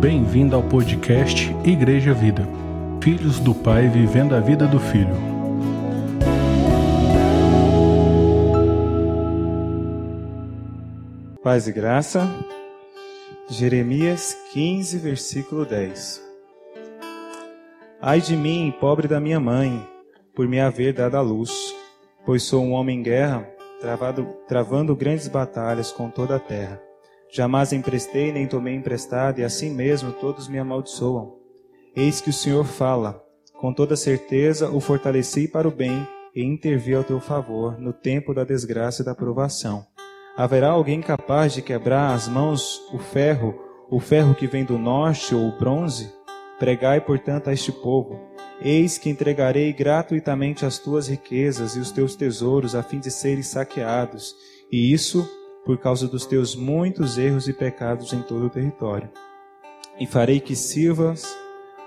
Bem-vindo ao podcast Igreja Vida. Filhos do Pai vivendo a vida do Filho. Paz e graça. Jeremias 15, versículo 10. Ai de mim, pobre da minha mãe, por me haver dado a luz, pois sou um homem em guerra, travado, travando grandes batalhas com toda a terra. Jamais emprestei nem tomei emprestado, e assim mesmo todos me amaldiçoam. Eis que o Senhor fala, com toda certeza o fortaleci para o bem e intervi ao teu favor no tempo da desgraça e da provação. Haverá alguém capaz de quebrar as mãos o ferro, o ferro que vem do norte ou o bronze? Pregai, portanto, a este povo: Eis que entregarei gratuitamente as tuas riquezas e os teus tesouros a fim de serem saqueados, e isso por causa dos teus muitos erros e pecados em todo o território. E farei que sirvas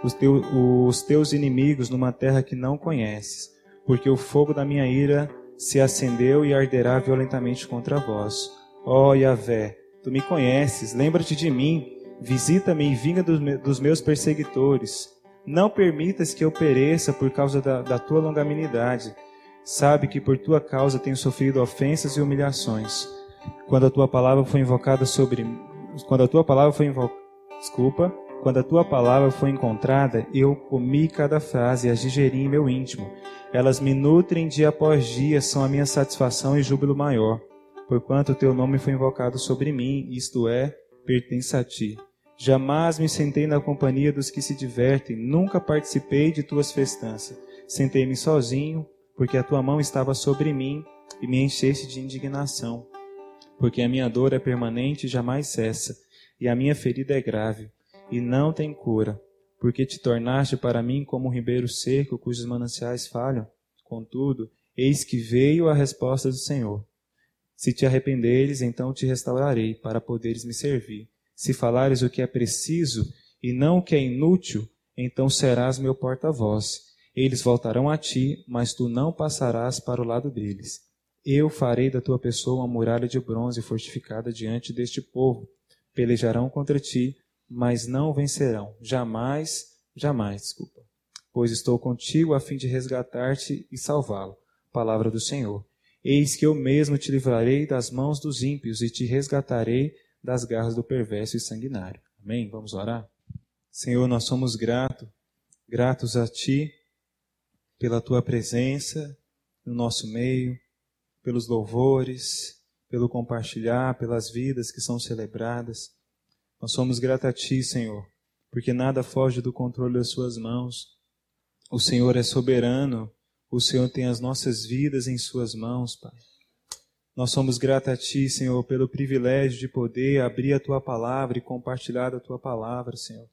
os, teu, os teus inimigos numa terra que não conheces, porque o fogo da minha ira se acendeu e arderá violentamente contra vós. Ó oh, Yahvé, tu me conheces, lembra-te de mim, visita-me e vinga dos meus perseguidores. Não permitas que eu pereça por causa da, da tua longanimidade. Sabe que por tua causa tenho sofrido ofensas e humilhações quando a tua palavra foi invocada sobre quando a tua palavra foi invo... desculpa, quando a tua palavra foi encontrada, eu comi cada frase e as digeri em meu íntimo. Elas me nutrem dia após dia, são a minha satisfação e júbilo maior, porquanto o teu nome foi invocado sobre mim, isto é, pertence a ti. Jamais me sentei na companhia dos que se divertem, nunca participei de tuas festanças. Sentei-me sozinho, porque a tua mão estava sobre mim e me encheste de indignação porque a minha dor é permanente e jamais cessa, e a minha ferida é grave, e não tem cura, porque te tornaste para mim como um ribeiro seco cujos mananciais falham. Contudo, eis que veio a resposta do Senhor. Se te arrependeres, então te restaurarei, para poderes me servir. Se falares o que é preciso e não o que é inútil, então serás meu porta-voz. Eles voltarão a ti, mas tu não passarás para o lado deles. Eu farei da tua pessoa uma muralha de bronze fortificada diante deste povo. Pelejarão contra ti, mas não vencerão. Jamais, jamais, desculpa. Pois estou contigo a fim de resgatar-te e salvá-lo. Palavra do Senhor. Eis que eu mesmo te livrarei das mãos dos ímpios e te resgatarei das garras do perverso e sanguinário. Amém? Vamos orar? Senhor, nós somos gratos, gratos a Ti pela Tua presença no nosso meio pelos louvores, pelo compartilhar, pelas vidas que são celebradas. Nós somos gratos a Ti, Senhor, porque nada foge do controle das Suas mãos. O Senhor é soberano, o Senhor tem as nossas vidas em Suas mãos, Pai. Nós somos gratos a Ti, Senhor, pelo privilégio de poder abrir a Tua palavra e compartilhar a Tua palavra, Senhor.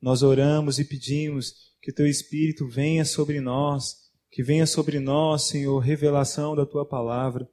Nós oramos e pedimos que Teu Espírito venha sobre nós que venha sobre nós, Senhor, revelação da tua palavra.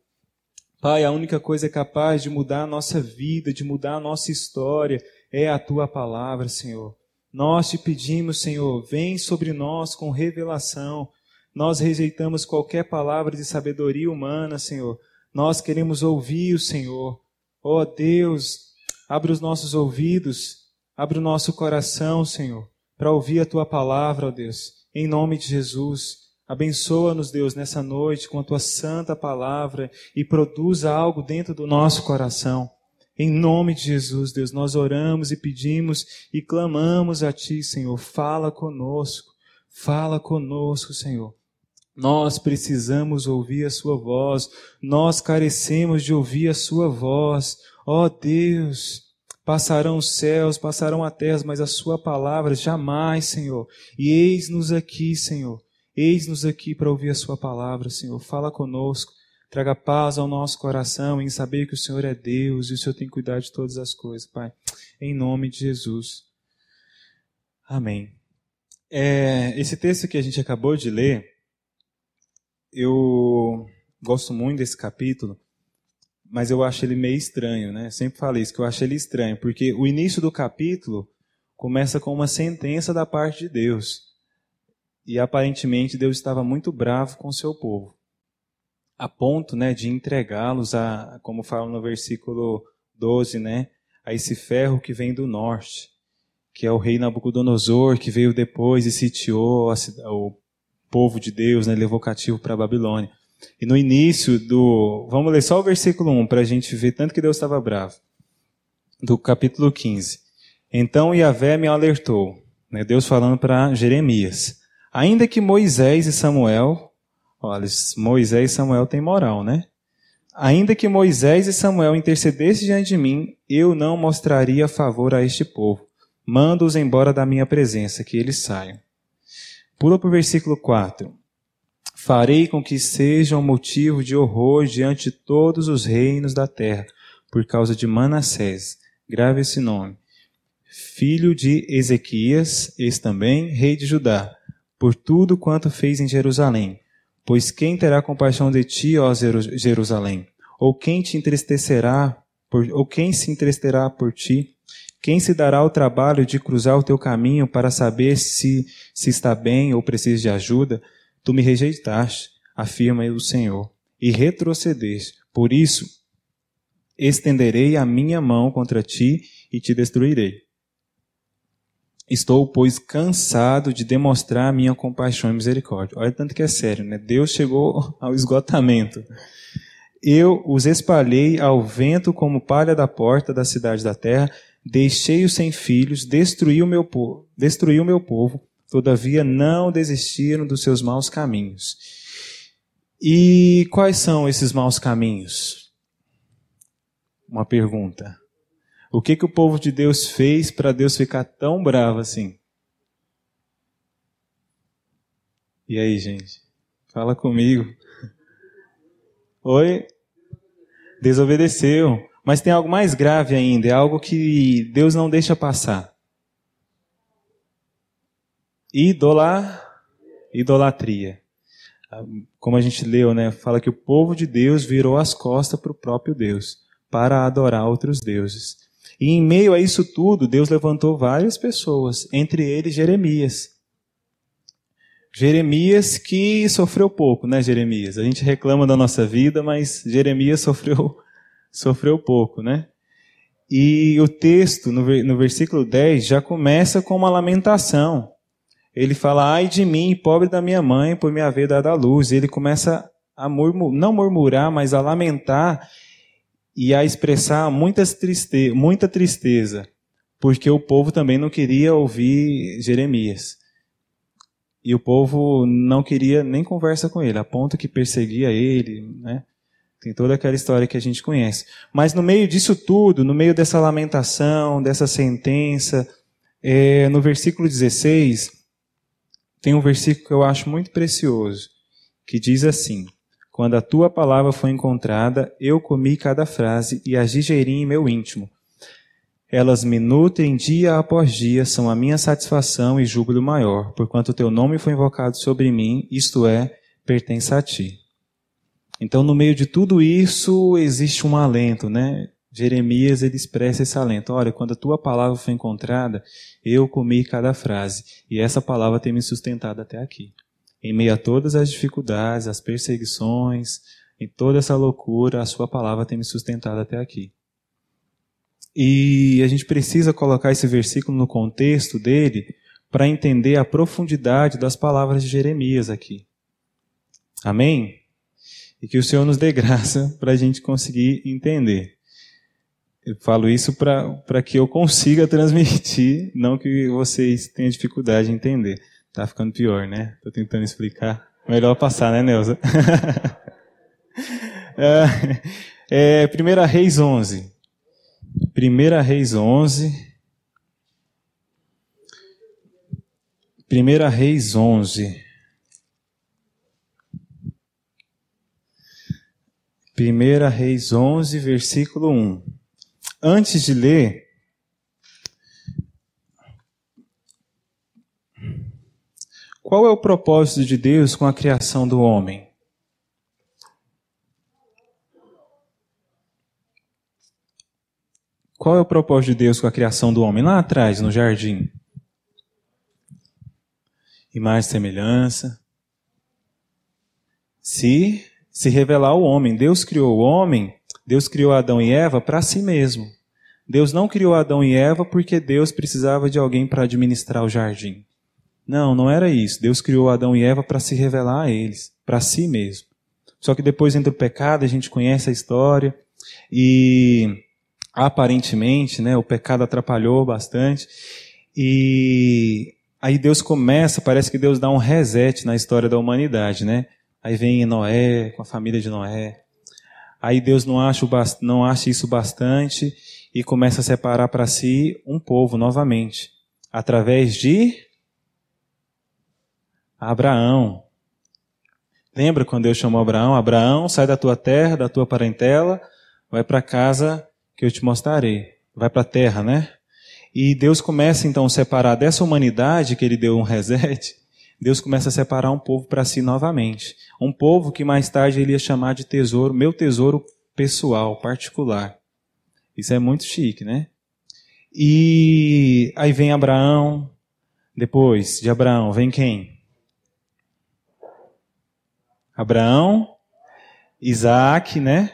Pai, a única coisa capaz de mudar a nossa vida, de mudar a nossa história, é a tua palavra, Senhor. Nós te pedimos, Senhor, vem sobre nós com revelação. Nós rejeitamos qualquer palavra de sabedoria humana, Senhor. Nós queremos ouvir o Senhor. Ó oh, Deus, abre os nossos ouvidos, abre o nosso coração, Senhor, para ouvir a tua palavra, ó oh Deus. Em nome de Jesus. Abençoa-nos, Deus, nessa noite com a tua santa palavra e produza algo dentro do nosso coração. Em nome de Jesus, Deus, nós oramos e pedimos e clamamos a Ti, Senhor. Fala conosco, fala conosco, Senhor. Nós precisamos ouvir a Sua voz, nós carecemos de ouvir a Sua voz. Ó oh, Deus, passarão os céus, passarão a terra, mas a Sua palavra jamais, Senhor. E eis-nos aqui, Senhor Eis-nos aqui para ouvir a Sua palavra, Senhor. Fala conosco, traga paz ao nosso coração em saber que o Senhor é Deus e o Senhor tem cuidado de todas as coisas, Pai. Em nome de Jesus. Amém. É, esse texto que a gente acabou de ler, eu gosto muito desse capítulo, mas eu acho ele meio estranho, né? sempre falei isso, que eu acho ele estranho, porque o início do capítulo começa com uma sentença da parte de Deus. E aparentemente Deus estava muito bravo com o seu povo, a ponto né, de entregá-los a, como fala no versículo 12, né, a esse ferro que vem do norte. que é o rei Nabucodonosor, que veio depois e sitiou o povo de Deus, né, levou cativo para a Babilônia. E no início do. Vamos ler só o versículo 1 para a gente ver tanto que Deus estava bravo. Do capítulo 15. Então Yahvé me alertou. Né, Deus falando para Jeremias. Ainda que Moisés e Samuel. Olha, Moisés e Samuel têm moral, né? Ainda que Moisés e Samuel intercedessem diante de mim, eu não mostraria favor a este povo. Mando-os embora da minha presença, que eles saiam. Pula para o versículo 4. Farei com que sejam motivo de horror diante de todos os reinos da terra, por causa de Manassés. Grave esse nome. Filho de Ezequias, ex também, rei de Judá, por tudo quanto fez em Jerusalém. Pois quem terá compaixão de ti, ó Jerusalém? Ou quem te entristecerá, por, ou quem se entristecerá por ti? Quem se dará o trabalho de cruzar o teu caminho para saber se, se está bem ou precisa de ajuda? Tu me rejeitaste, afirma o Senhor, e retrocedeste. Por isso, estenderei a minha mão contra ti e te destruirei. Estou, pois, cansado de demonstrar minha compaixão e misericórdia. Olha tanto que é sério, né? Deus chegou ao esgotamento. Eu os espalhei ao vento como palha da porta da cidade da terra, deixei-os sem filhos, destruí o meu povo, destruí o meu povo, todavia não desistiram dos seus maus caminhos. E quais são esses maus caminhos? Uma pergunta. O que, que o povo de Deus fez para Deus ficar tão bravo assim? E aí, gente? Fala comigo. Oi? Desobedeceu. Mas tem algo mais grave ainda, é algo que Deus não deixa passar. Idolar, idolatria. Como a gente leu, né? Fala que o povo de Deus virou as costas para o próprio Deus, para adorar outros deuses. E em meio a isso tudo, Deus levantou várias pessoas, entre eles Jeremias. Jeremias que sofreu pouco, né, Jeremias? A gente reclama da nossa vida, mas Jeremias sofreu, sofreu pouco, né? E o texto, no, versículo 10, já começa com uma lamentação. Ele fala, ai de mim, pobre da minha mãe, por me haver dado a luz. E ele começa a murmur, não murmurar, mas a lamentar e a expressar muitas triste, muita tristeza, porque o povo também não queria ouvir Jeremias. E o povo não queria nem conversa com ele, a ponto que perseguia ele, né? Tem toda aquela história que a gente conhece. Mas no meio disso tudo, no meio dessa lamentação, dessa sentença, é, no versículo 16, tem um versículo que eu acho muito precioso, que diz assim: quando a tua palavra foi encontrada, eu comi cada frase e as digeri em meu íntimo. Elas me nutrem dia após dia, são a minha satisfação e júbilo maior, porquanto teu nome foi invocado sobre mim, isto é, pertence a ti. Então, no meio de tudo isso, existe um alento, né? Jeremias, ele expressa esse alento. Olha, quando a tua palavra foi encontrada, eu comi cada frase, e essa palavra tem me sustentado até aqui em meio a todas as dificuldades, as perseguições, em toda essa loucura, a sua palavra tem me sustentado até aqui. E a gente precisa colocar esse versículo no contexto dele para entender a profundidade das palavras de Jeremias aqui. Amém? E que o Senhor nos dê graça para a gente conseguir entender. Eu falo isso para que eu consiga transmitir, não que vocês tenham dificuldade de entender. Tá ficando pior, né? Tô tentando explicar. Melhor passar, né, Neuza? é, é, Reis 11. Primeira Reis 11. Primeira Reis 11. Primeira Reis 11, versículo 1. Antes de ler, Qual é o propósito de Deus com a criação do homem? Qual é o propósito de Deus com a criação do homem? Lá atrás, no jardim. Imagem e semelhança. Se se revelar o homem. Deus criou o homem, Deus criou Adão e Eva para si mesmo. Deus não criou Adão e Eva porque Deus precisava de alguém para administrar o jardim. Não, não era isso. Deus criou Adão e Eva para se revelar a eles, para si mesmo. Só que depois entra o pecado, a gente conhece a história e aparentemente, né, o pecado atrapalhou bastante e aí Deus começa, parece que Deus dá um reset na história da humanidade, né? Aí vem Noé com a família de Noé. Aí Deus não acha, não acha isso bastante e começa a separar para si um povo novamente, através de Abraão. Lembra quando Deus chamou Abraão? Abraão, sai da tua terra, da tua parentela, vai para a casa que eu te mostrarei. Vai para a terra, né? E Deus começa então a separar dessa humanidade que ele deu um reset, Deus começa a separar um povo para si novamente. Um povo que mais tarde ele ia chamar de tesouro, meu tesouro pessoal, particular. Isso é muito chique, né? E aí vem Abraão, depois de Abraão vem quem? Abraão, Isaac, né?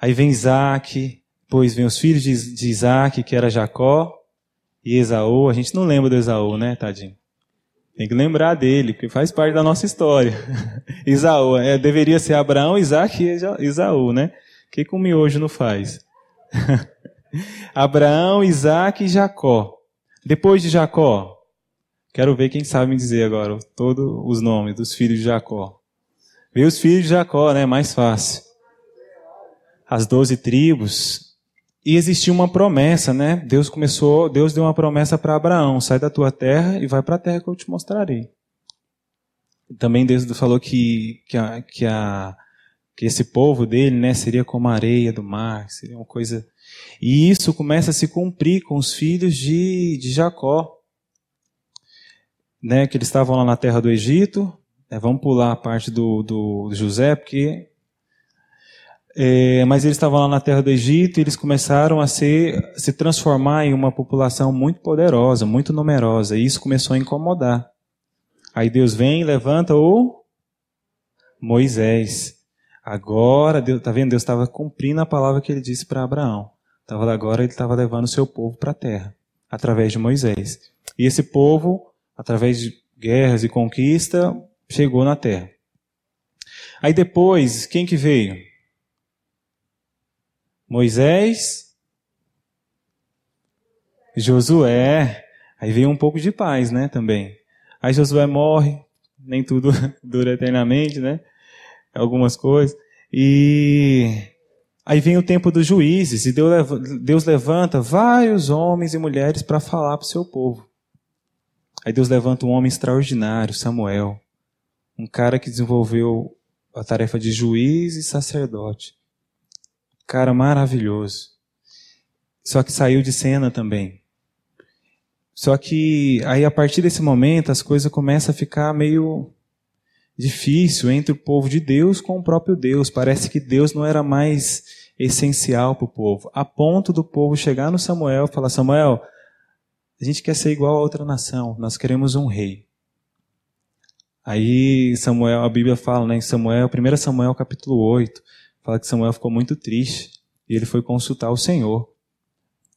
Aí vem Isaac, depois vem os filhos de, Isaac, que era Jacó, e Esaú. A gente não lembra do Esaú, né, tadinho? Tem que lembrar dele, porque faz parte da nossa história. Isaú, é, deveria ser Abraão, Isaac e Isaú, né? O que, que o miojo não faz? Abraão, Isaac e Jacó. Depois de Jacó, quero ver quem sabe me dizer agora todos os nomes dos filhos de Jacó. Veio os filhos de Jacó, né? Mais fácil. As doze tribos. E existia uma promessa, né? Deus começou, Deus deu uma promessa para Abraão: sai da tua terra e vai para a terra que eu te mostrarei. Também Deus falou que, que, a, que, a, que esse povo dele, né, seria como a areia do mar, seria uma coisa. E isso começa a se cumprir com os filhos de, de Jacó, né, que eles estavam lá na terra do Egito, é, vamos pular a parte do, do, José, porque. É, mas eles estavam lá na terra do Egito e eles começaram a ser, se transformar em uma população muito poderosa, muito numerosa, e isso começou a incomodar. Aí Deus vem e levanta o Moisés. Agora, Deus, tá vendo? Deus estava cumprindo a palavra que ele disse para Abraão. Tava, agora ele estava levando o seu povo para a terra, através de Moisés. E esse povo, através de guerras e conquista, chegou na terra. Aí depois, quem que veio? Moisés, Josué. Aí veio um pouco de paz, né, também. Aí Josué morre, nem tudo dura eternamente, né? Algumas coisas. E aí vem o tempo dos juízes, e Deus levanta vários homens e mulheres para falar para o seu povo. Aí Deus levanta um homem extraordinário, Samuel um cara que desenvolveu a tarefa de juiz e sacerdote. Cara maravilhoso. Só que saiu de cena também. Só que aí a partir desse momento as coisas começam a ficar meio difícil entre o povo de Deus com o próprio Deus. Parece que Deus não era mais essencial para o povo, a ponto do povo chegar no Samuel e falar: Samuel, a gente quer ser igual a outra nação, nós queremos um rei. Aí Samuel, a Bíblia fala, né, em Samuel, 1 Samuel capítulo 8, fala que Samuel ficou muito triste e ele foi consultar o Senhor.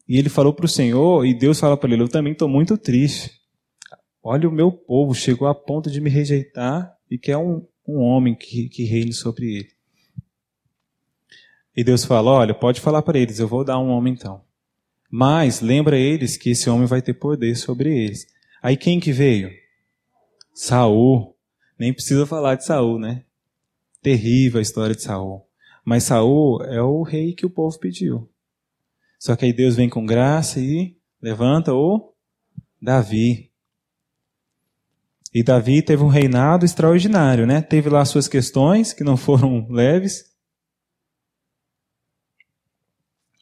E ele falou para o Senhor, e Deus fala para ele: Eu também estou muito triste. Olha, o meu povo chegou a ponto de me rejeitar e quer um, um homem que, que reine sobre ele. E Deus fala: Olha, pode falar para eles, eu vou dar um homem então. Mas lembra eles que esse homem vai ter poder sobre eles. Aí quem que veio? Saul. Nem precisa falar de Saul, né? Terrível a história de Saul. Mas Saul é o rei que o povo pediu. Só que aí Deus vem com graça e levanta o Davi. E Davi teve um reinado extraordinário, né? Teve lá suas questões que não foram leves,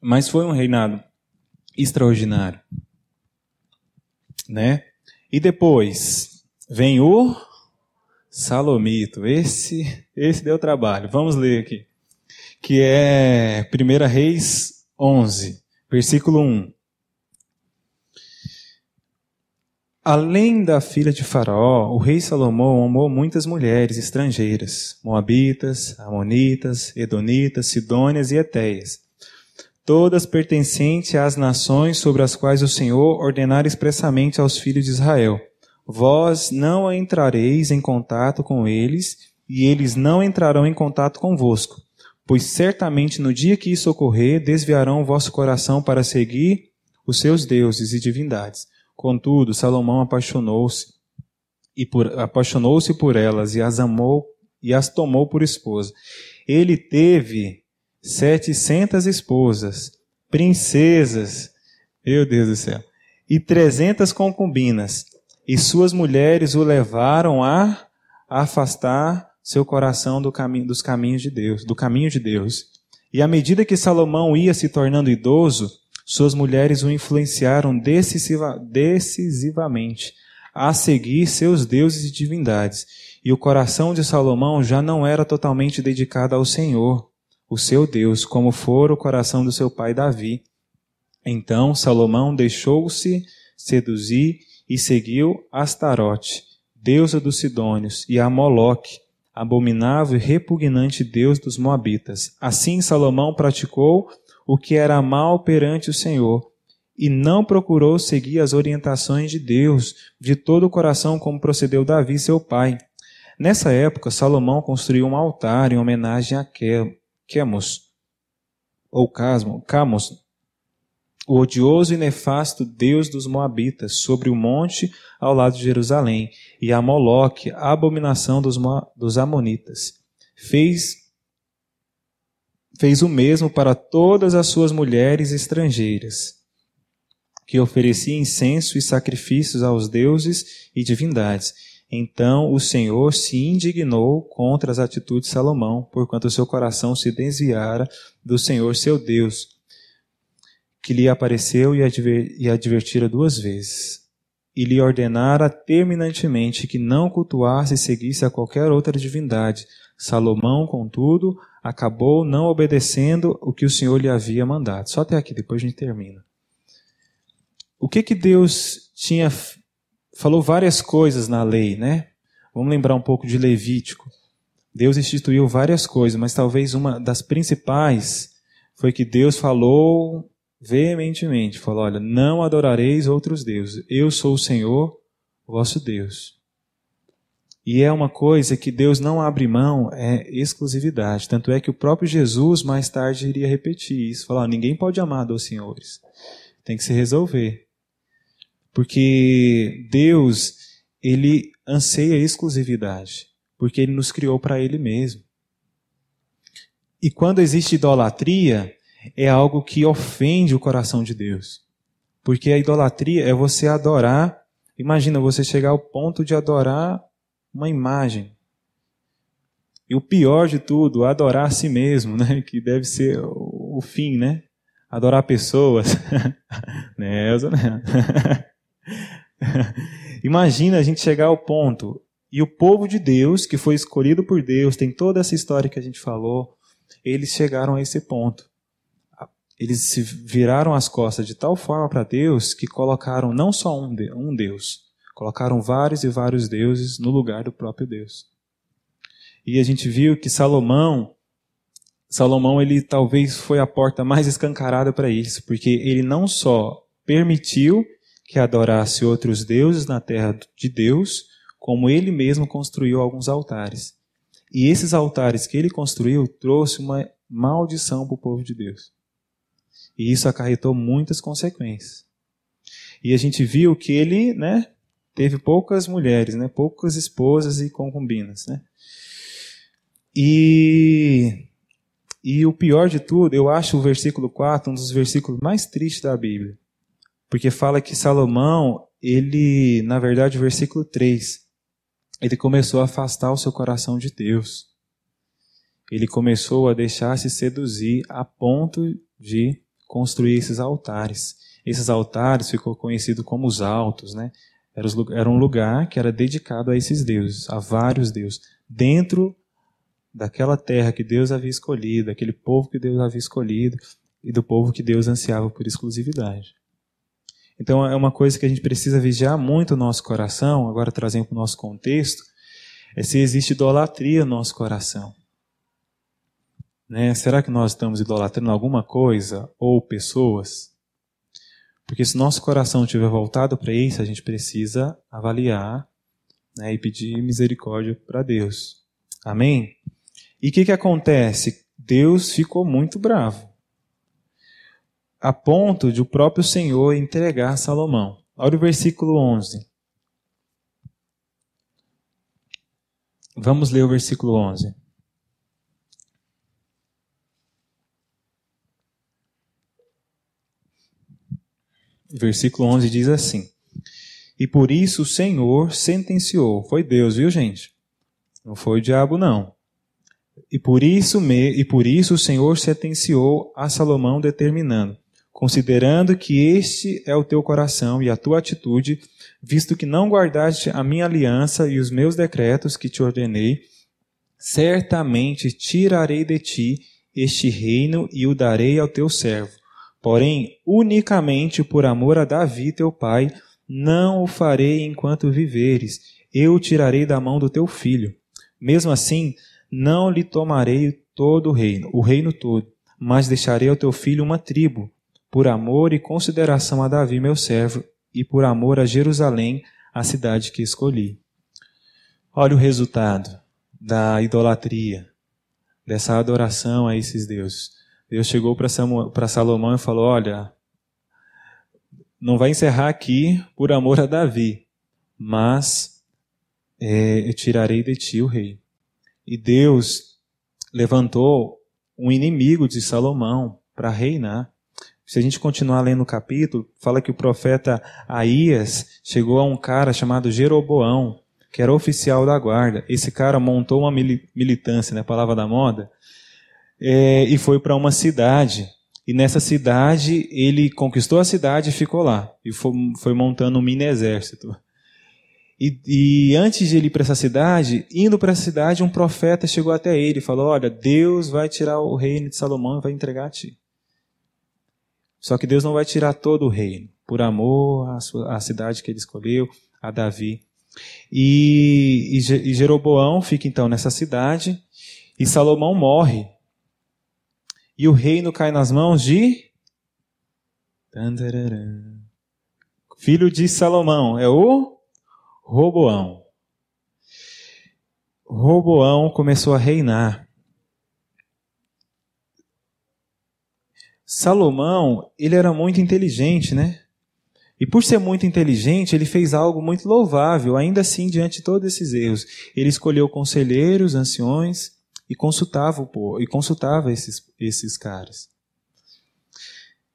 mas foi um reinado extraordinário, né? E depois vem o Salomito, esse, esse deu trabalho. Vamos ler aqui. Que é 1 Reis 11, versículo 1. Além da filha de Faraó, o rei Salomão amou muitas mulheres estrangeiras, moabitas, amonitas, edonitas, sidônias e etéias. todas pertencentes às nações sobre as quais o Senhor ordenara expressamente aos filhos de Israel. Vós não entrareis em contato com eles, e eles não entrarão em contato convosco, pois certamente no dia que isso ocorrer, desviarão o vosso coração para seguir os seus deuses e divindades. Contudo, Salomão apaixonou-se e apaixonou-se por elas e as amou e as tomou por esposa. Ele teve setecentas esposas, princesas, meu Deus do céu, e trezentas concubinas, e suas mulheres o levaram a afastar seu coração do caminho, dos caminhos de Deus, do caminho de Deus. E à medida que Salomão ia se tornando idoso, suas mulheres o influenciaram decisiva, decisivamente a seguir seus deuses e divindades. E o coração de Salomão já não era totalmente dedicado ao Senhor, o seu Deus, como fora o coração do seu pai Davi. Então Salomão deixou-se seduzir e seguiu Astarote, deusa dos Sidônios, e a Moloque, abominável e repugnante deus dos Moabitas. Assim Salomão praticou o que era mal perante o Senhor, e não procurou seguir as orientações de Deus de todo o coração, como procedeu Davi, seu pai. Nessa época, Salomão construiu um altar em homenagem a Quemos, ou Casmo, Camos, o odioso e nefasto Deus dos Moabitas, sobre o monte ao lado de Jerusalém, e a Moloque, a abominação dos, dos Amonitas. Fez fez o mesmo para todas as suas mulheres estrangeiras, que ofereciam incenso e sacrifícios aos deuses e divindades. Então o Senhor se indignou contra as atitudes de Salomão, porquanto seu coração se desviara do Senhor seu Deus, que lhe apareceu e, adver, e advertira duas vezes, e lhe ordenara terminantemente que não cultuasse e seguisse a qualquer outra divindade. Salomão, contudo, acabou não obedecendo o que o Senhor lhe havia mandado. Só até aqui, depois a gente termina. O que que Deus tinha falou várias coisas na lei, né? Vamos lembrar um pouco de Levítico. Deus instituiu várias coisas, mas talvez uma das principais foi que Deus falou veementemente, falou: "Olha, não adorareis outros deuses. Eu sou o Senhor, vosso Deus." E é uma coisa que Deus não abre mão, é exclusividade. Tanto é que o próprio Jesus mais tarde iria repetir isso, falar: ninguém pode amar dois senhores. Tem que se resolver. Porque Deus, ele anseia exclusividade, porque ele nos criou para ele mesmo. E quando existe idolatria, é algo que ofende o coração de Deus. Porque a idolatria é você adorar, imagina você chegar ao ponto de adorar uma imagem. E o pior de tudo, adorar a si mesmo, né? que deve ser o fim, né? Adorar pessoas. Né? Imagina a gente chegar ao ponto, e o povo de Deus, que foi escolhido por Deus, tem toda essa história que a gente falou, eles chegaram a esse ponto. Eles se viraram as costas de tal forma para Deus que colocaram não só um, Deus, Colocaram vários e vários deuses no lugar do próprio Deus. E a gente viu que Salomão, Salomão ele talvez foi a porta mais escancarada para isso, porque ele não só permitiu que adorasse outros deuses na terra de Deus, como ele mesmo construiu alguns altares. E esses altares que ele construiu trouxe uma maldição para o povo de Deus. E isso acarretou muitas consequências. E a gente viu que ele, né, teve poucas mulheres, né? poucas esposas e concubinas. Né? E, e o pior de tudo, eu acho o versículo 4 um dos versículos mais tristes da Bíblia. Porque fala que Salomão, ele, na verdade, o versículo 3, ele começou a afastar o seu coração de Deus. Ele começou a deixar-se seduzir a ponto de construir esses altares. Esses altares ficou conhecido como os altos, né? Era um lugar que era dedicado a esses deuses, a vários deuses, dentro daquela terra que Deus havia escolhido, aquele povo que Deus havia escolhido e do povo que Deus ansiava por exclusividade. Então é uma coisa que a gente precisa vigiar muito no nosso coração, agora trazendo para o nosso contexto, é se existe idolatria no nosso coração. Né? Será que nós estamos idolatrando alguma coisa ou pessoas? Porque se nosso coração estiver voltado para isso, a gente precisa avaliar né, e pedir misericórdia para Deus. Amém? E o que, que acontece? Deus ficou muito bravo, a ponto de o próprio Senhor entregar Salomão. Olha o versículo 11. Vamos ler o versículo 11. Versículo 11 diz assim: E por isso o Senhor sentenciou. Foi Deus, viu, gente? Não foi o diabo, não. E por isso, me, e por isso o Senhor sentenciou a Salomão, determinando: considerando que este é o teu coração e a tua atitude, visto que não guardaste a minha aliança e os meus decretos que te ordenei, certamente tirarei de ti este reino e o darei ao teu servo Porém, unicamente por amor a Davi, teu pai, não o farei enquanto viveres, eu o tirarei da mão do teu filho. Mesmo assim, não lhe tomarei todo o reino, o reino todo, mas deixarei ao teu filho uma tribo, por amor e consideração a Davi, meu servo, e por amor a Jerusalém, a cidade que escolhi. Olha o resultado da idolatria, dessa adoração a esses deuses. Deus chegou para Salomão e falou: Olha, não vai encerrar aqui por amor a Davi, mas é, eu tirarei de ti o rei. E Deus levantou um inimigo de Salomão para reinar. Se a gente continuar lendo o capítulo, fala que o profeta Aías chegou a um cara chamado Jeroboão, que era oficial da guarda. Esse cara montou uma militância, né, palavra da moda, é, e foi para uma cidade. E nessa cidade, ele conquistou a cidade e ficou lá. E foi, foi montando um mini exército. E, e antes de ele ir para essa cidade, indo para essa cidade, um profeta chegou até ele e falou: Olha, Deus vai tirar o reino de Salomão e vai entregar a ti. Só que Deus não vai tirar todo o reino, por amor à, sua, à cidade que ele escolheu, a Davi. E, e Jeroboão fica então nessa cidade, e Salomão morre e o reino cai nas mãos de filho de Salomão, é o Roboão. Roboão começou a reinar. Salomão, ele era muito inteligente, né? E por ser muito inteligente, ele fez algo muito louvável, ainda assim, diante de todos esses erros. Ele escolheu conselheiros, anciões, e consultava o povo, e consultava esses, esses caras.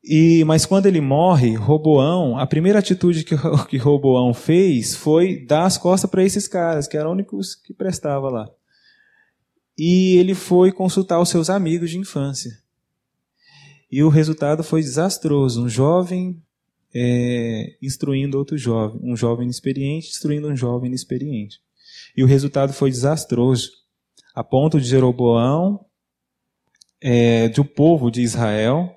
E, mas quando ele morre, Roboão, a primeira atitude que, que Roboão fez foi dar as costas para esses caras, que eram os únicos que prestavam lá. E ele foi consultar os seus amigos de infância. E o resultado foi desastroso. Um jovem é, instruindo outro jovem, um jovem inexperiente instruindo um jovem inexperiente. E o resultado foi desastroso a ponto de Jeroboão, é, do povo de Israel.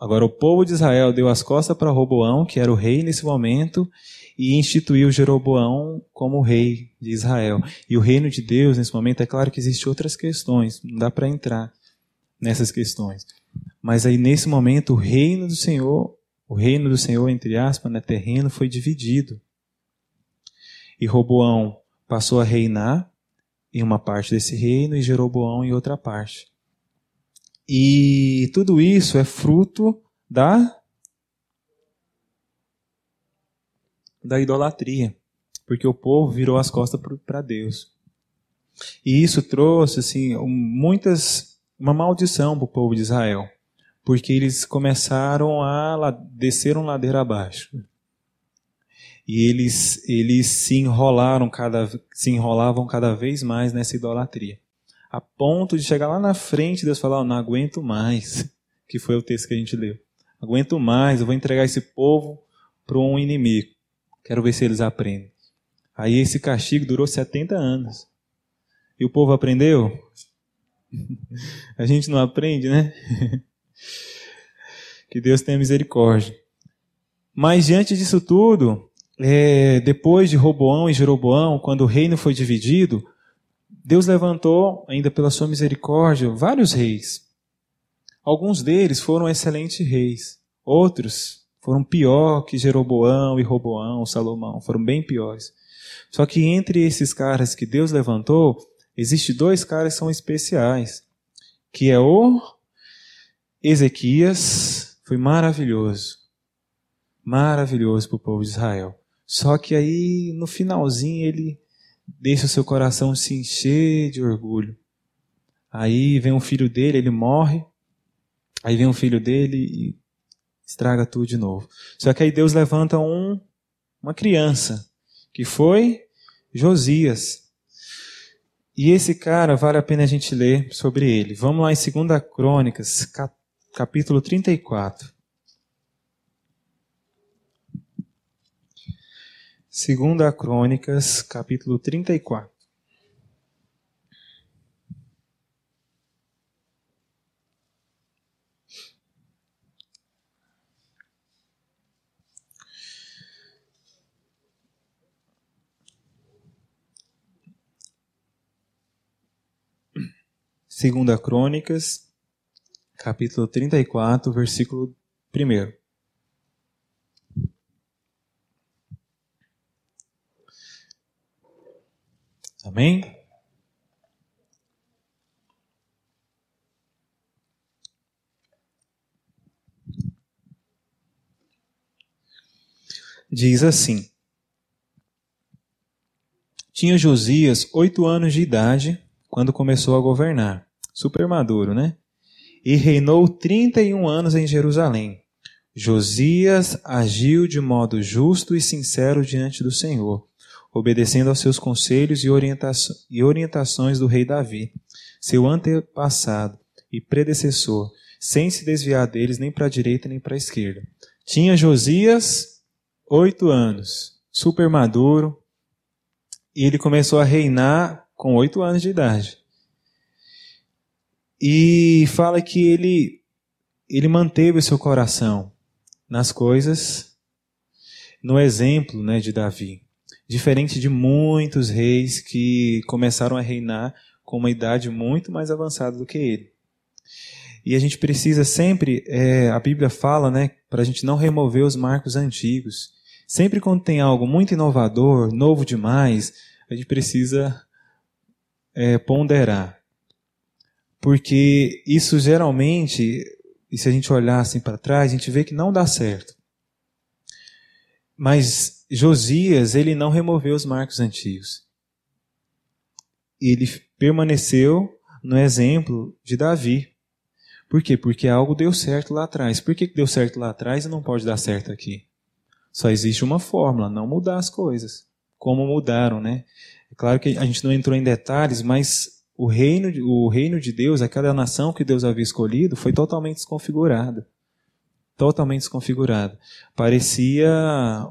Agora, o povo de Israel deu as costas para Roboão, que era o rei nesse momento, e instituiu Jeroboão como rei de Israel. E o reino de Deus, nesse momento, é claro que existem outras questões, não dá para entrar nessas questões. Mas aí, nesse momento, o reino do Senhor, o reino do Senhor, entre aspas, né, terreno, foi dividido. E Roboão passou a reinar, em uma parte desse reino e Jeroboão em outra parte. E tudo isso é fruto da da idolatria, porque o povo virou as costas para Deus. E isso trouxe assim muitas uma maldição para o povo de Israel, porque eles começaram a descer um ladeira abaixo e eles eles se enrolaram cada se enrolavam cada vez mais nessa idolatria, a ponto de chegar lá na frente Deus falar, oh, não aguento mais, que foi o texto que a gente leu. Aguento mais, eu vou entregar esse povo para um inimigo. Quero ver se eles aprendem. Aí esse castigo durou 70 anos. E o povo aprendeu? A gente não aprende, né? Que Deus tenha misericórdia. Mas diante disso tudo, é, depois de Roboão e Jeroboão, quando o reino foi dividido, Deus levantou, ainda pela sua misericórdia, vários reis. Alguns deles foram excelentes reis, outros foram pior que Jeroboão e Roboão, Salomão, foram bem piores. Só que entre esses caras que Deus levantou, existe dois caras que são especiais, que é o Ezequias, foi maravilhoso. Maravilhoso para o povo de Israel. Só que aí, no finalzinho, ele deixa o seu coração se encher de orgulho. Aí vem um filho dele, ele morre. Aí vem um filho dele e estraga tudo de novo. Só que aí Deus levanta um, uma criança, que foi Josias. E esse cara vale a pena a gente ler sobre ele. Vamos lá em 2 Crônicas, capítulo 34. Segunda Crônicas, capítulo 34. Segunda Crônicas, capítulo 34, versículo 1. Amém? Diz assim: Tinha Josias oito anos de idade quando começou a governar super maduro, né? E reinou 31 anos em Jerusalém. Josias agiu de modo justo e sincero diante do Senhor, obedecendo aos seus conselhos e, orientações do rei Davi, seu antepassado e predecessor, sem se desviar deles nem para a direita nem para a esquerda. Tinha Josias oito anos, super maduro, e ele começou a reinar com oito anos de idade. E fala que ele, ele manteve o seu coração nas coisas, no exemplo né, de Davi. Diferente de muitos reis que começaram a reinar com uma idade muito mais avançada do que ele. E a gente precisa sempre, é, a Bíblia fala, né, para a gente não remover os marcos antigos. Sempre quando tem algo muito inovador, novo demais, a gente precisa é, ponderar. Porque isso geralmente, e se a gente olhar assim para trás, a gente vê que não dá certo. Mas Josias, ele não removeu os marcos antigos. Ele permaneceu no exemplo de Davi. Por quê? Porque algo deu certo lá atrás. Por que deu certo lá atrás e não pode dar certo aqui? Só existe uma fórmula, não mudar as coisas. Como mudaram, né? É claro que a gente não entrou em detalhes, mas o reino, o reino de Deus, aquela nação que Deus havia escolhido, foi totalmente desconfigurada. Totalmente desconfigurada. Parecia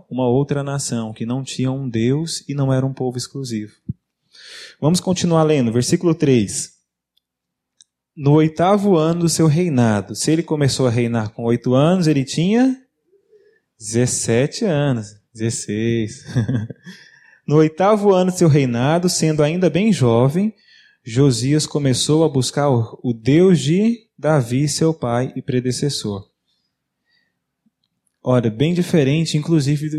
uma outra nação que não tinha um Deus e não era um povo exclusivo. Vamos continuar lendo, versículo 3. No oitavo ano do seu reinado, se ele começou a reinar com oito anos, ele tinha 17 anos. 16. no oitavo ano do seu reinado, sendo ainda bem jovem, Josias começou a buscar o Deus de Davi, seu pai e predecessor. Olha, bem diferente, inclusive,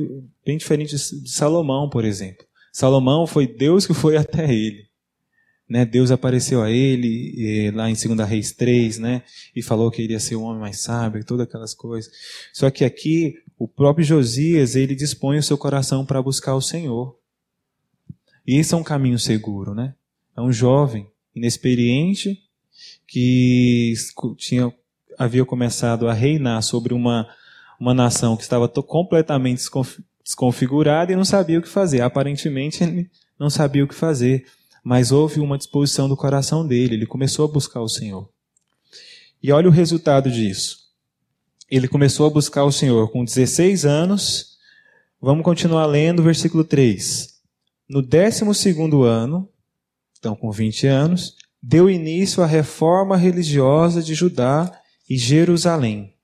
bem diferente de Salomão, por exemplo. Salomão foi Deus que foi até ele. Né? Deus apareceu a ele lá em 2 Reis 3, né? e falou que ele ia ser um homem mais sábio, todas aquelas coisas. Só que aqui, o próprio Josias, ele dispõe o seu coração para buscar o Senhor. E esse é um caminho seguro, né? É um jovem inexperiente que tinha, havia começado a reinar sobre uma, uma nação que estava completamente desconfigurada e não sabia o que fazer. Aparentemente, ele não sabia o que fazer, mas houve uma disposição do coração dele, ele começou a buscar o Senhor. E olha o resultado disso. Ele começou a buscar o Senhor com 16 anos. Vamos continuar lendo o versículo 3. No 12 ano, então com 20 anos, deu início à reforma religiosa de Judá e Jerusalém,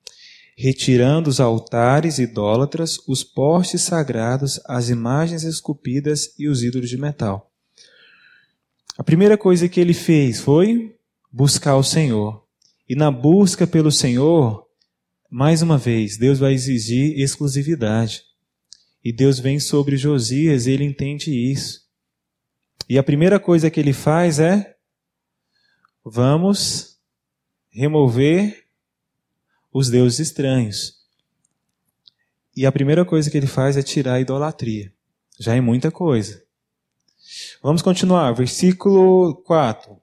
retirando os altares idólatras, os postes sagrados, as imagens esculpidas e os ídolos de metal. A primeira coisa que ele fez foi buscar o Senhor. E na busca pelo Senhor, mais uma vez, Deus vai exigir exclusividade. E Deus vem sobre Josias e ele entende isso. E a primeira coisa que ele faz é: vamos remover os deuses estranhos. E a primeira coisa que ele faz é tirar a idolatria. Já é muita coisa. Vamos continuar, versículo 4.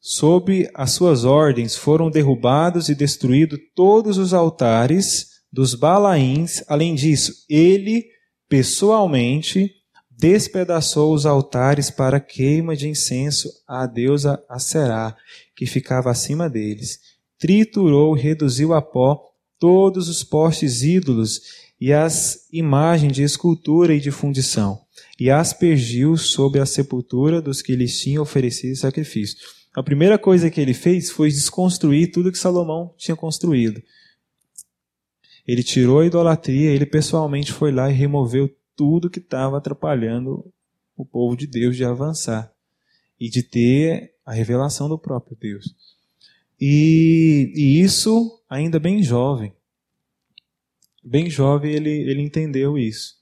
Sob as suas ordens foram derrubados e destruídos todos os altares dos Balaíns. Além disso, ele pessoalmente despedaçou os altares para queima de incenso à deusa Aserá, que ficava acima deles. Triturou reduziu a pó todos os postes ídolos e as imagens de escultura e de fundição, e aspergiu sobre a sepultura dos que lhes tinham oferecido sacrifício. A primeira coisa que ele fez foi desconstruir tudo que Salomão tinha construído. Ele tirou a idolatria, ele pessoalmente foi lá e removeu tudo que estava atrapalhando o povo de Deus de avançar e de ter a revelação do próprio Deus. E, e isso ainda bem jovem. Bem jovem ele, ele entendeu isso.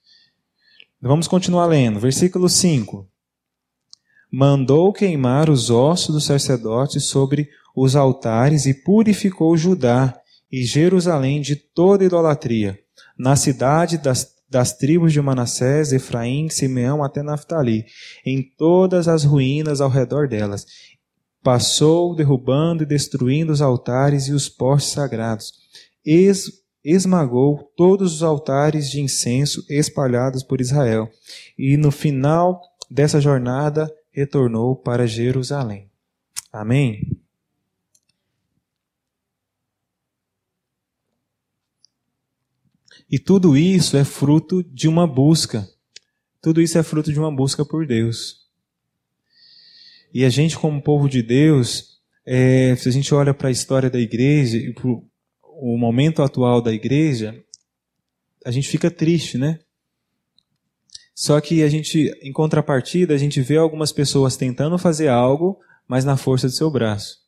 Vamos continuar lendo. Versículo 5. Mandou queimar os ossos dos sacerdotes sobre os altares e purificou Judá e Jerusalém de toda idolatria. Na cidade das, das tribos de Manassés, Efraim, Simeão até Naftali, em todas as ruínas ao redor delas. Passou derrubando e destruindo os altares e os postes sagrados. Es, esmagou todos os altares de incenso espalhados por Israel. E no final dessa jornada retornou para Jerusalém. Amém? E tudo isso é fruto de uma busca. Tudo isso é fruto de uma busca por Deus. E a gente, como povo de Deus, é, se a gente olha para a história da igreja e para o momento atual da igreja, a gente fica triste, né? Só que a gente, em contrapartida, a gente vê algumas pessoas tentando fazer algo, mas na força do seu braço.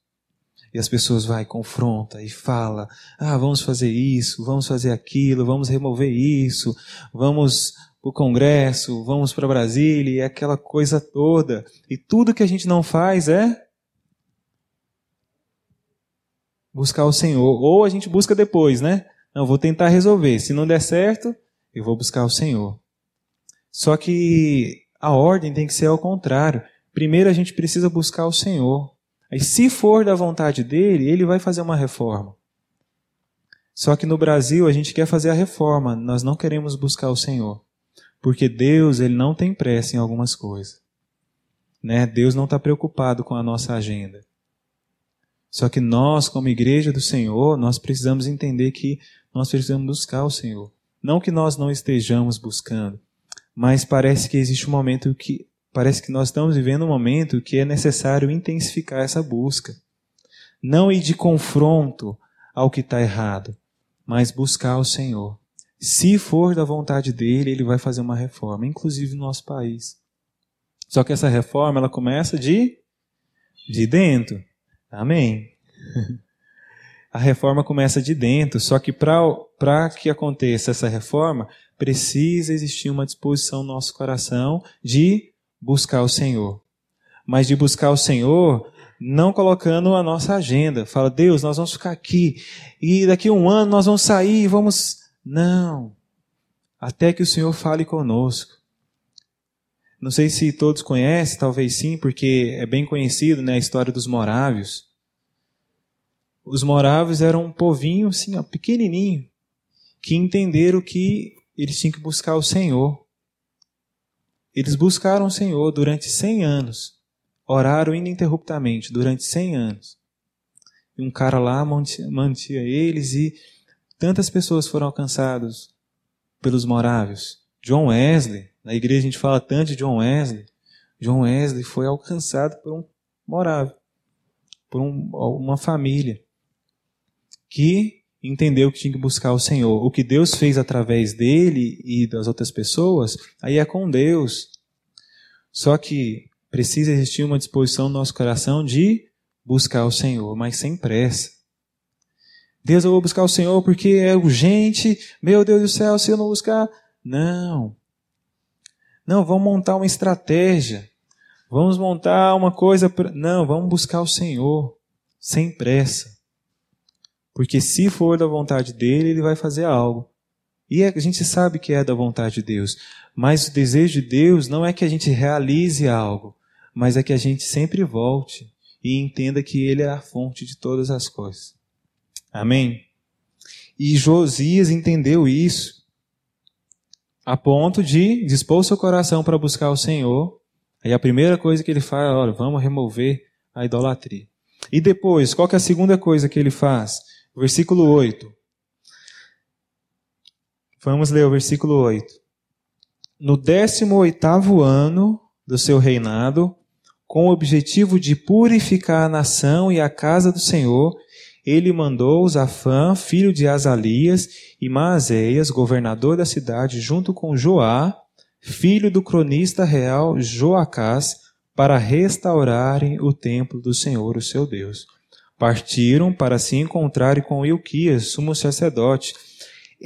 E as pessoas vai, confronta e fala: "Ah, vamos fazer isso, vamos fazer aquilo, vamos remover isso, vamos o Congresso, vamos para Brasília, e aquela coisa toda. E tudo que a gente não faz é buscar o Senhor. Ou a gente busca depois, né? Não, vou tentar resolver. Se não der certo, eu vou buscar o Senhor. Só que a ordem tem que ser ao contrário. Primeiro a gente precisa buscar o Senhor. Aí, se for da vontade dele, ele vai fazer uma reforma. Só que no Brasil a gente quer fazer a reforma, nós não queremos buscar o Senhor. Porque Deus, ele não tem pressa em algumas coisas. Né? Deus não está preocupado com a nossa agenda. Só que nós, como igreja do Senhor, nós precisamos entender que nós precisamos buscar o Senhor. Não que nós não estejamos buscando, mas parece que existe um momento que parece que nós estamos vivendo um momento que é necessário intensificar essa busca. Não ir de confronto ao que está errado, mas buscar o Senhor. Se for da vontade dele, ele vai fazer uma reforma, inclusive no nosso país. Só que essa reforma ela começa de de dentro. Amém. A reforma começa de dentro, só que para que aconteça essa reforma, precisa existir uma disposição no nosso coração de buscar o Senhor. Mas de buscar o Senhor não colocando a nossa agenda. Fala, Deus, nós vamos ficar aqui e daqui a um ano nós vamos sair e vamos. Não. Até que o Senhor fale conosco. Não sei se todos conhecem, talvez sim, porque é bem conhecido né, a história dos morávios. Os moráveis eram um povinho, assim, ó, pequenininho, que entenderam que eles tinham que buscar o Senhor. Eles buscaram o Senhor durante cem anos. Oraram ininterruptamente durante cem anos. E um cara lá mantia, mantia eles e tantas pessoas foram alcançadas pelos moráveis. John Wesley, na igreja a gente fala tanto de John Wesley. John Wesley foi alcançado por um morável, por um, uma família que entendeu que tinha que buscar o Senhor. O que Deus fez através dele e das outras pessoas, aí é com Deus. Só que precisa existir uma disposição no nosso coração de buscar o Senhor, mas sem pressa. Deus, eu vou buscar o Senhor porque é urgente. Meu Deus do céu, se eu não buscar. Não. Não, vamos montar uma estratégia. Vamos montar uma coisa. Pra... Não, vamos buscar o Senhor sem pressa. Porque se for da vontade dele, ele vai fazer algo. E a gente sabe que é da vontade de Deus. Mas o desejo de Deus não é que a gente realize algo, mas é que a gente sempre volte e entenda que Ele é a fonte de todas as coisas. Amém? E Josias entendeu isso, a ponto de dispor seu coração para buscar o Senhor. Aí a primeira coisa que ele faz olha, vamos remover a idolatria. E depois, qual é a segunda coisa que ele faz? Versículo 8. Vamos ler o versículo 8. No 18 ano do seu reinado, com o objetivo de purificar a nação e a casa do Senhor, ele mandou Zafã, filho de Azalias, e Maazéias, governador da cidade, junto com Joá, filho do cronista real Joacás, para restaurarem o templo do Senhor, o seu Deus. Partiram para se encontrarem com Ilquias, sumo sacerdote,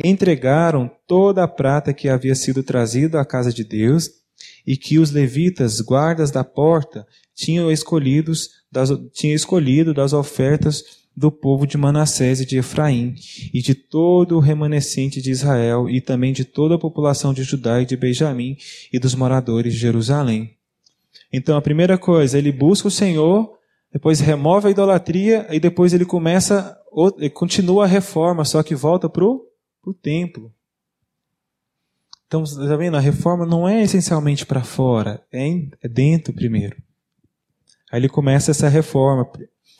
entregaram toda a prata que havia sido trazida à casa de Deus e que os levitas, guardas da porta, tinham, escolhidos das, tinham escolhido das ofertas do povo de Manassés e de Efraim, e de todo o remanescente de Israel, e também de toda a população de Judá e de Benjamim, e dos moradores de Jerusalém. Então, a primeira coisa, ele busca o Senhor, depois remove a idolatria, e depois ele começa, continua a reforma, só que volta para o para o templo. Então, está vendo? A reforma não é essencialmente para fora, é, é dentro primeiro. Aí ele começa essa reforma.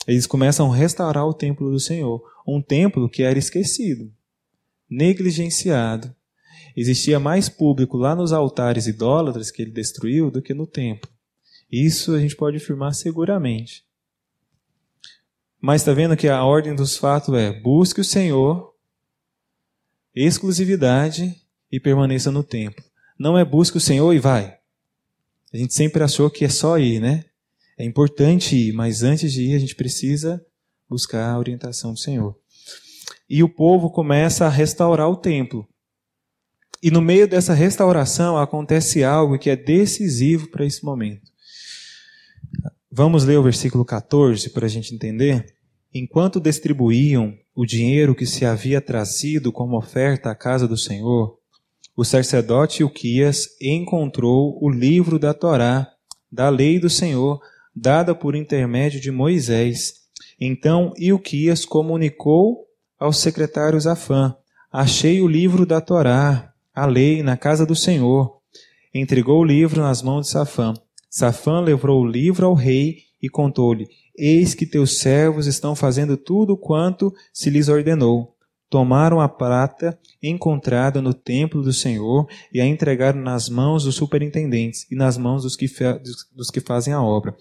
Eles começam a restaurar o templo do Senhor. Um templo que era esquecido, negligenciado. Existia mais público lá nos altares idólatras que ele destruiu do que no templo. Isso a gente pode afirmar seguramente. Mas está vendo que a ordem dos fatos é: busque o Senhor exclusividade e permaneça no templo. Não é busca o Senhor e vai. A gente sempre achou que é só ir, né? É importante ir, mas antes de ir a gente precisa buscar a orientação do Senhor. E o povo começa a restaurar o templo. E no meio dessa restauração acontece algo que é decisivo para esse momento. Vamos ler o versículo 14 para a gente entender? Enquanto distribuíam o dinheiro que se havia trazido como oferta à casa do Senhor, o sacerdote Ilquias encontrou o livro da Torá, da lei do Senhor, dada por intermédio de Moisés. Então Ilquias comunicou ao secretário Zafã: Achei o livro da Torá, a lei, na casa do Senhor. Entregou o livro nas mãos de Safã. Safã levou o livro ao rei e contou-lhe: Eis que teus servos estão fazendo tudo quanto se lhes ordenou. Tomaram a prata encontrada no templo do Senhor e a entregaram nas mãos dos superintendentes e nas mãos dos que, dos que fazem a obra.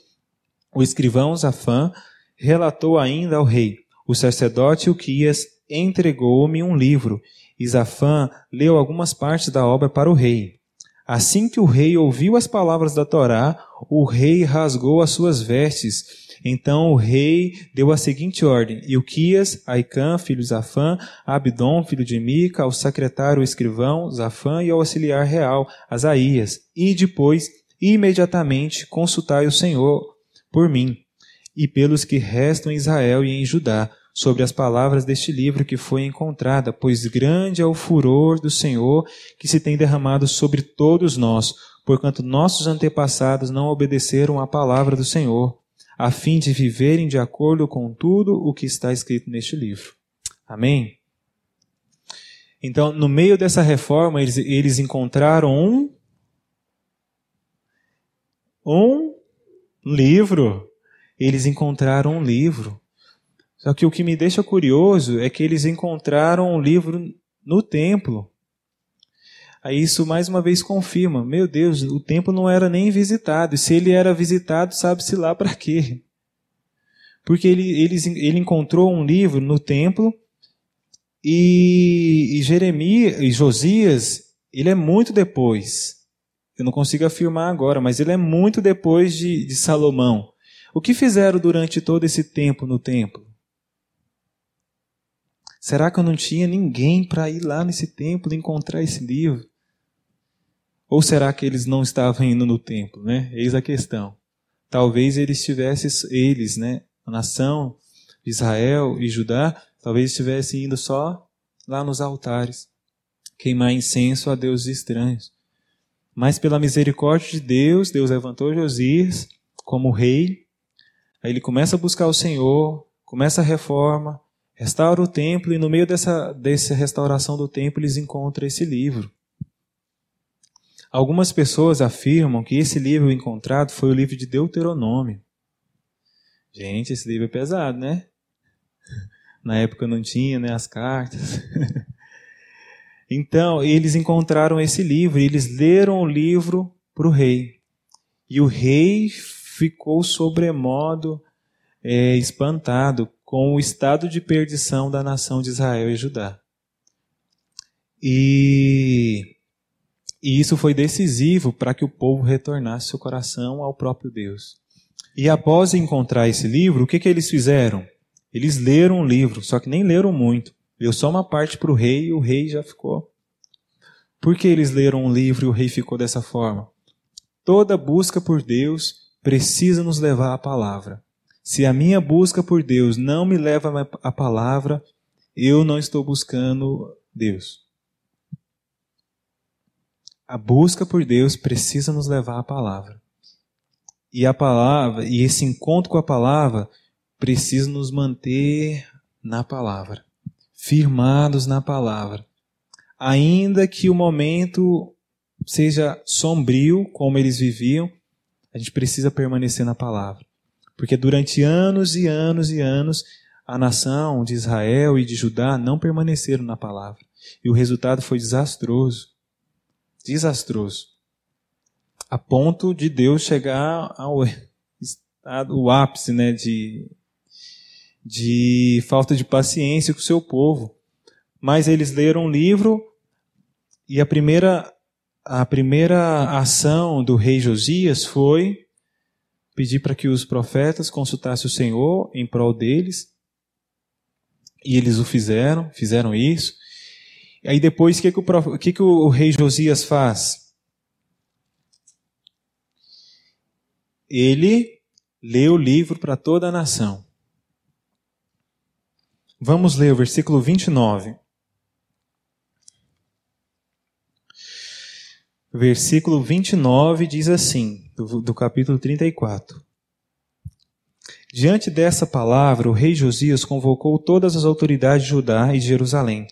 O escrivão Zafã relatou ainda ao rei: O sacerdote Uquias entregou-me um livro. E Zafã leu algumas partes da obra para o rei. Assim que o rei ouviu as palavras da Torá, o rei rasgou as suas vestes então o rei deu a seguinte ordem: Ilquias, Aicã, filho de Zafã, Abdom, filho de Mica, ao secretário o escrivão, Zafã, e ao auxiliar real, Asaías. E depois, imediatamente, consultai o Senhor por mim e pelos que restam em Israel e em Judá, sobre as palavras deste livro que foi encontrada, pois grande é o furor do Senhor que se tem derramado sobre todos nós, porquanto nossos antepassados não obedeceram à palavra do Senhor a fim de viverem de acordo com tudo o que está escrito neste livro. Amém? Então, no meio dessa reforma, eles, eles encontraram um, um livro. Eles encontraram um livro. Só que o que me deixa curioso é que eles encontraram um livro no templo. Aí isso mais uma vez confirma: meu Deus, o templo não era nem visitado. E se ele era visitado, sabe-se lá para quê? Porque ele, ele, ele encontrou um livro no templo e, e Jeremias e Josias, ele é muito depois. Eu não consigo afirmar agora, mas ele é muito depois de, de Salomão. O que fizeram durante todo esse tempo no templo? Será que eu não tinha ninguém para ir lá nesse templo encontrar esse livro? Ou será que eles não estavam indo no templo, né? Eis a questão. Talvez eles tivessem, eles, né, a nação Israel e Judá, talvez estivessem indo só lá nos altares, queimar incenso a deuses estranhos. Mas pela misericórdia de Deus, Deus levantou Josias como rei. Aí ele começa a buscar o Senhor, começa a reforma, restaura o templo e no meio dessa, dessa restauração do templo eles encontram esse livro. Algumas pessoas afirmam que esse livro encontrado foi o livro de Deuteronômio. Gente, esse livro é pesado, né? Na época não tinha né, as cartas. então, eles encontraram esse livro e eles leram o livro para o rei. E o rei ficou sobremodo é, espantado com o estado de perdição da nação de Israel e Judá. E, e isso foi decisivo para que o povo retornasse seu coração ao próprio Deus. E após encontrar esse livro, o que, que eles fizeram? Eles leram o livro, só que nem leram muito. Deu só uma parte para o rei e o rei já ficou. Por que eles leram um livro e o rei ficou dessa forma? Toda busca por Deus precisa nos levar à palavra. Se a minha busca por Deus não me leva à palavra, eu não estou buscando Deus. A busca por Deus precisa nos levar à palavra. E a palavra, e esse encontro com a palavra precisa nos manter na palavra, firmados na palavra. Ainda que o momento seja sombrio, como eles viviam, a gente precisa permanecer na palavra. Porque durante anos e anos e anos, a nação de Israel e de Judá não permaneceram na palavra. E o resultado foi desastroso. Desastroso. A ponto de Deus chegar ao o ápice né, de, de falta de paciência com o seu povo. Mas eles leram um livro e a primeira, a primeira ação do rei Josias foi pedir para que os profetas consultassem o Senhor em prol deles. E eles o fizeram, fizeram isso. E aí depois, o que, que, o, que, que o rei Josias faz? Ele lê o livro para toda a nação. Vamos ler o versículo 29. Versículo 29 diz assim: do, do capítulo 34. Diante dessa palavra, o rei Josias convocou todas as autoridades de Judá e de Jerusalém.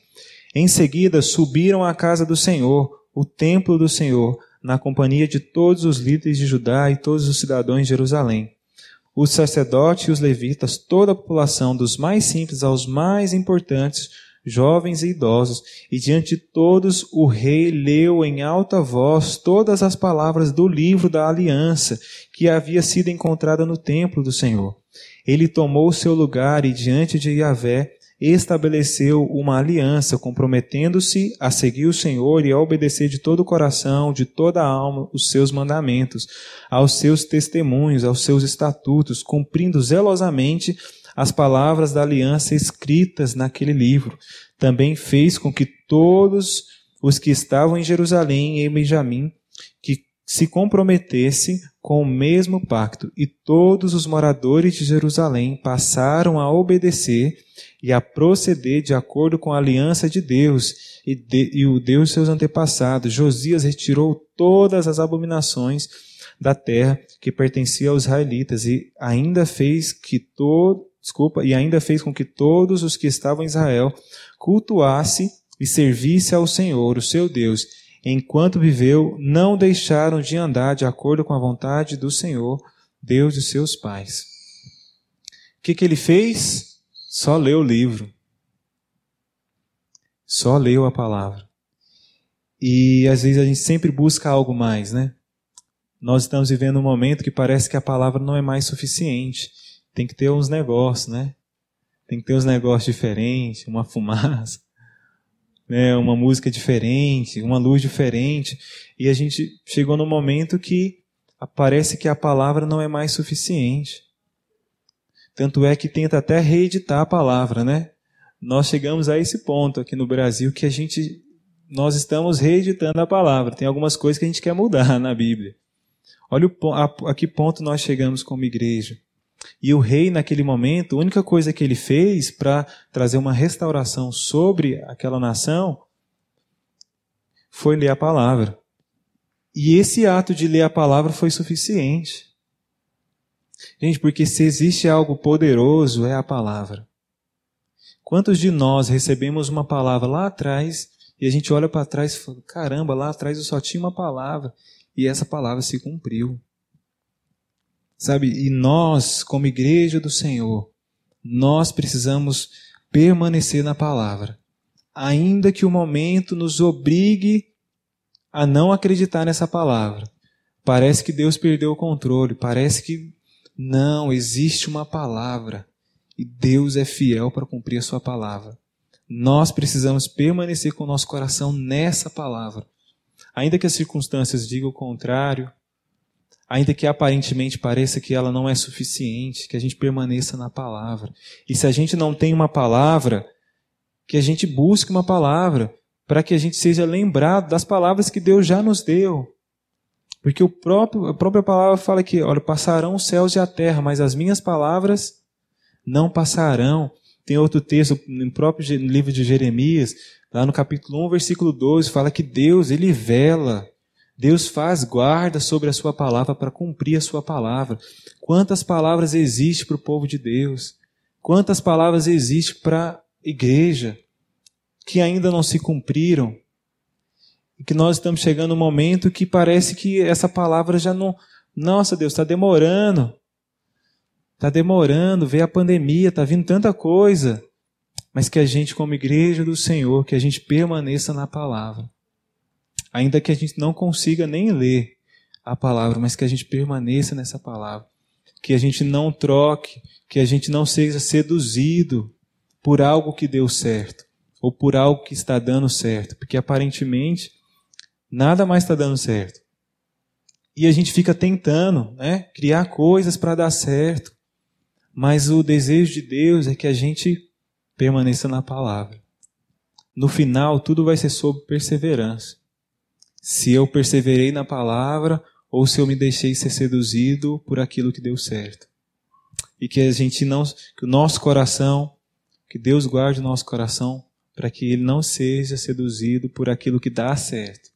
Em seguida, subiram à casa do Senhor, o templo do Senhor, na companhia de todos os líderes de Judá e todos os cidadãos de Jerusalém. Os sacerdotes e os levitas, toda a população, dos mais simples aos mais importantes, jovens e idosos, e diante de todos o rei leu em alta voz todas as palavras do livro da aliança que havia sido encontrada no templo do Senhor. Ele tomou seu lugar e diante de Yahvé estabeleceu uma aliança, comprometendo-se a seguir o Senhor e a obedecer de todo o coração, de toda a alma, os seus mandamentos, aos seus testemunhos, aos seus estatutos, cumprindo zelosamente as palavras da aliança escritas naquele livro. Também fez com que todos os que estavam em Jerusalém e em Benjamim que se comprometessem com o mesmo pacto, e todos os moradores de Jerusalém passaram a obedecer e a proceder de acordo com a aliança de Deus e, de, e o Deus de seus antepassados. Josias retirou todas as abominações da terra que pertencia aos israelitas e ainda fez que todo desculpa, e ainda fez com que todos os que estavam em Israel cultuasse e servisse ao Senhor, o seu Deus. Enquanto viveu, não deixaram de andar de acordo com a vontade do Senhor, Deus de seus pais. O que, que ele fez? Só leu o livro. Só leu a palavra. E às vezes a gente sempre busca algo mais, né? Nós estamos vivendo um momento que parece que a palavra não é mais suficiente tem que ter uns negócios, né? Tem que ter uns negócios diferentes, uma fumaça, né, uma música diferente, uma luz diferente, e a gente chegou no momento que parece que a palavra não é mais suficiente. Tanto é que tenta até reeditar a palavra, né? Nós chegamos a esse ponto aqui no Brasil que a gente nós estamos reeditando a palavra. Tem algumas coisas que a gente quer mudar na Bíblia. Olha o, a, a que ponto nós chegamos como igreja. E o rei, naquele momento, a única coisa que ele fez para trazer uma restauração sobre aquela nação foi ler a palavra. E esse ato de ler a palavra foi suficiente. Gente, porque se existe algo poderoso, é a palavra. Quantos de nós recebemos uma palavra lá atrás e a gente olha para trás e fala: caramba, lá atrás eu só tinha uma palavra e essa palavra se cumpriu. Sabe? E nós, como igreja do Senhor, nós precisamos permanecer na palavra. Ainda que o momento nos obrigue a não acreditar nessa palavra. Parece que Deus perdeu o controle, parece que não, existe uma palavra e Deus é fiel para cumprir a sua palavra. Nós precisamos permanecer com o nosso coração nessa palavra. Ainda que as circunstâncias digam o contrário, ainda que aparentemente pareça que ela não é suficiente, que a gente permaneça na palavra. E se a gente não tem uma palavra, que a gente busque uma palavra, para que a gente seja lembrado das palavras que Deus já nos deu. Porque o próprio, a própria palavra fala que, olha, passarão os céus e a terra, mas as minhas palavras não passarão. Tem outro texto no próprio livro de Jeremias, lá no capítulo 1, versículo 12, fala que Deus, ele vela Deus faz guarda sobre a sua palavra para cumprir a sua palavra. Quantas palavras existem para o povo de Deus? Quantas palavras existem para a igreja que ainda não se cumpriram? E que nós estamos chegando um momento que parece que essa palavra já não. Nossa, Deus, está demorando. Está demorando, veio a pandemia, está vindo tanta coisa. Mas que a gente, como igreja do Senhor, que a gente permaneça na palavra ainda que a gente não consiga nem ler a palavra, mas que a gente permaneça nessa palavra, que a gente não troque, que a gente não seja seduzido por algo que deu certo ou por algo que está dando certo, porque aparentemente nada mais está dando certo. E a gente fica tentando, né, criar coisas para dar certo. Mas o desejo de Deus é que a gente permaneça na palavra. No final, tudo vai ser sobre perseverança se eu perseverei na palavra ou se eu me deixei ser seduzido por aquilo que deu certo. E que a gente não, que o nosso coração, que Deus guarde o nosso coração para que ele não seja seduzido por aquilo que dá certo,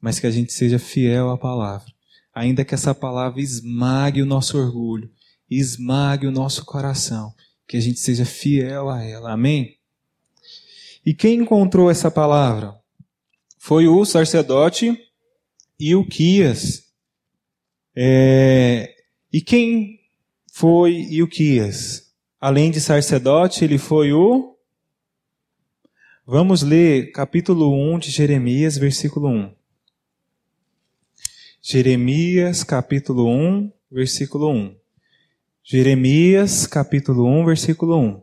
mas que a gente seja fiel à palavra. Ainda que essa palavra esmague o nosso orgulho, esmague o nosso coração, que a gente seja fiel a ela. Amém? E quem encontrou essa palavra? foi o sacerdote Ilquias. É, e quem foi Ilquias? Além de sacerdote, ele foi o. Vamos ler capítulo 1 de Jeremias, versículo 1. Jeremias, capítulo 1, versículo 1. Jeremias, capítulo 1, versículo 1.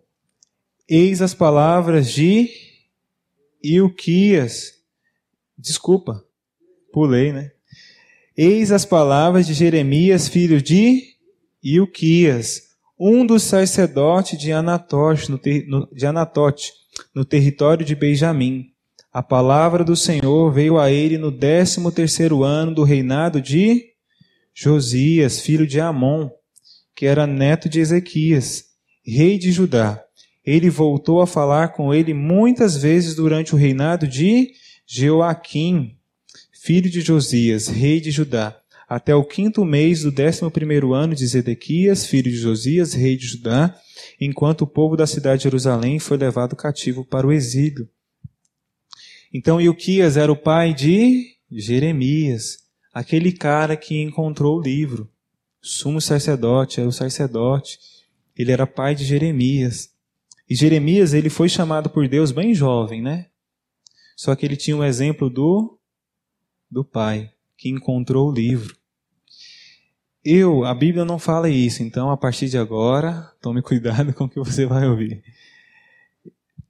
Eis as palavras de Ilquias, Desculpa, pulei, né? Eis as palavras de Jeremias, filho de Ilquias, um dos sacerdotes de Anatote, no, ter, no, de Anatote, no território de Benjamim. A palavra do Senhor veio a ele no décimo terceiro ano do reinado de Josias, filho de Amon, que era neto de Ezequias, rei de Judá. Ele voltou a falar com ele muitas vezes durante o reinado de Joaquim, filho de Josias, rei de Judá, até o quinto mês do décimo primeiro ano de Zedequias, filho de Josias, rei de Judá, enquanto o povo da cidade de Jerusalém foi levado cativo para o exílio. Então Ilquias era o pai de Jeremias, aquele cara que encontrou o livro. Sumo sacerdote, era o sacerdote. Ele era pai de Jeremias. E Jeremias, ele foi chamado por Deus bem jovem, né? Só que ele tinha um exemplo do do pai que encontrou o livro. Eu, a Bíblia não fala isso, então a partir de agora, tome cuidado com o que você vai ouvir.